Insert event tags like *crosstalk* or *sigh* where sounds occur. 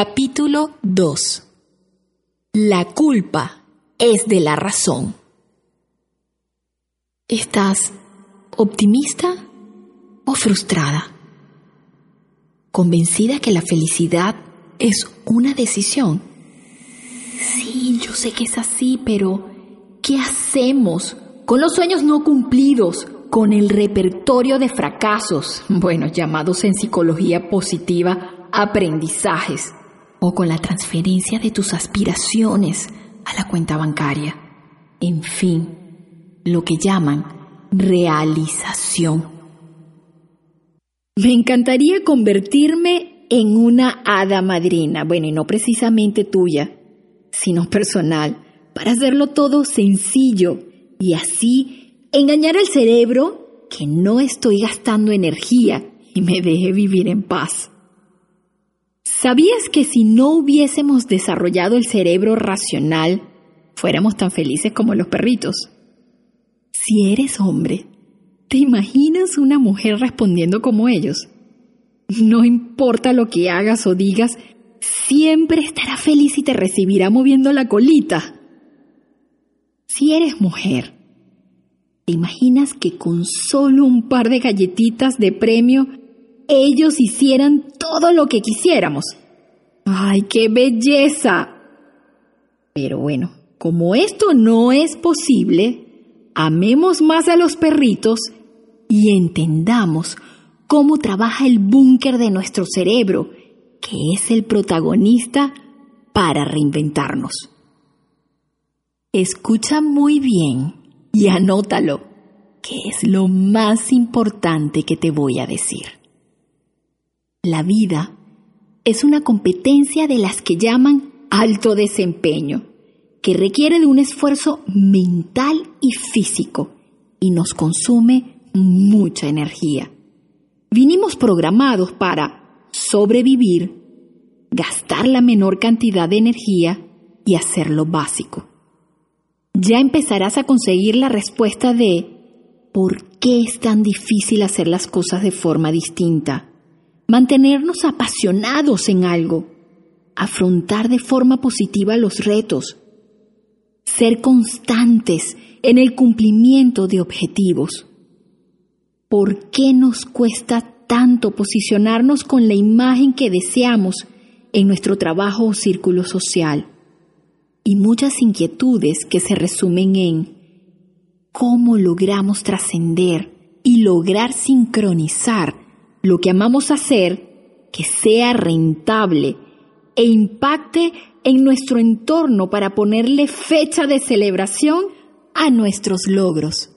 Capítulo 2 La culpa es de la razón. ¿Estás optimista o frustrada? ¿Convencida que la felicidad es una decisión? Sí, yo sé que es así, pero ¿qué hacemos con los sueños no cumplidos? Con el repertorio de fracasos, *laughs* bueno, llamados en psicología positiva aprendizajes, o con la transferencia de tus aspiraciones a la cuenta bancaria. En fin, lo que llaman realización. Me encantaría convertirme en una hada madrina, bueno, y no precisamente tuya, sino personal, para hacerlo todo sencillo y así engañar al cerebro que no estoy gastando energía y me deje vivir en paz. ¿Sabías que si no hubiésemos desarrollado el cerebro racional, fuéramos tan felices como los perritos? Si eres hombre, ¿te imaginas una mujer respondiendo como ellos? No importa lo que hagas o digas, siempre estará feliz y te recibirá moviendo la colita. Si eres mujer, ¿te imaginas que con solo un par de galletitas de premio ellos hicieran todo lo que quisiéramos? ¡Ay, qué belleza! Pero bueno, como esto no es posible, amemos más a los perritos y entendamos cómo trabaja el búnker de nuestro cerebro que es el protagonista para reinventarnos. Escucha muy bien y anótalo, que es lo más importante que te voy a decir. La vida es una competencia de las que llaman alto desempeño, que requiere de un esfuerzo mental y físico y nos consume mucha energía. Vinimos programados para sobrevivir, gastar la menor cantidad de energía y hacer lo básico. Ya empezarás a conseguir la respuesta de ¿por qué es tan difícil hacer las cosas de forma distinta? Mantenernos apasionados en algo, afrontar de forma positiva los retos, ser constantes en el cumplimiento de objetivos. ¿Por qué nos cuesta tanto posicionarnos con la imagen que deseamos en nuestro trabajo o círculo social y muchas inquietudes que se resumen en cómo logramos trascender y lograr sincronizar lo que amamos hacer que sea rentable e impacte en nuestro entorno para ponerle fecha de celebración a nuestros logros.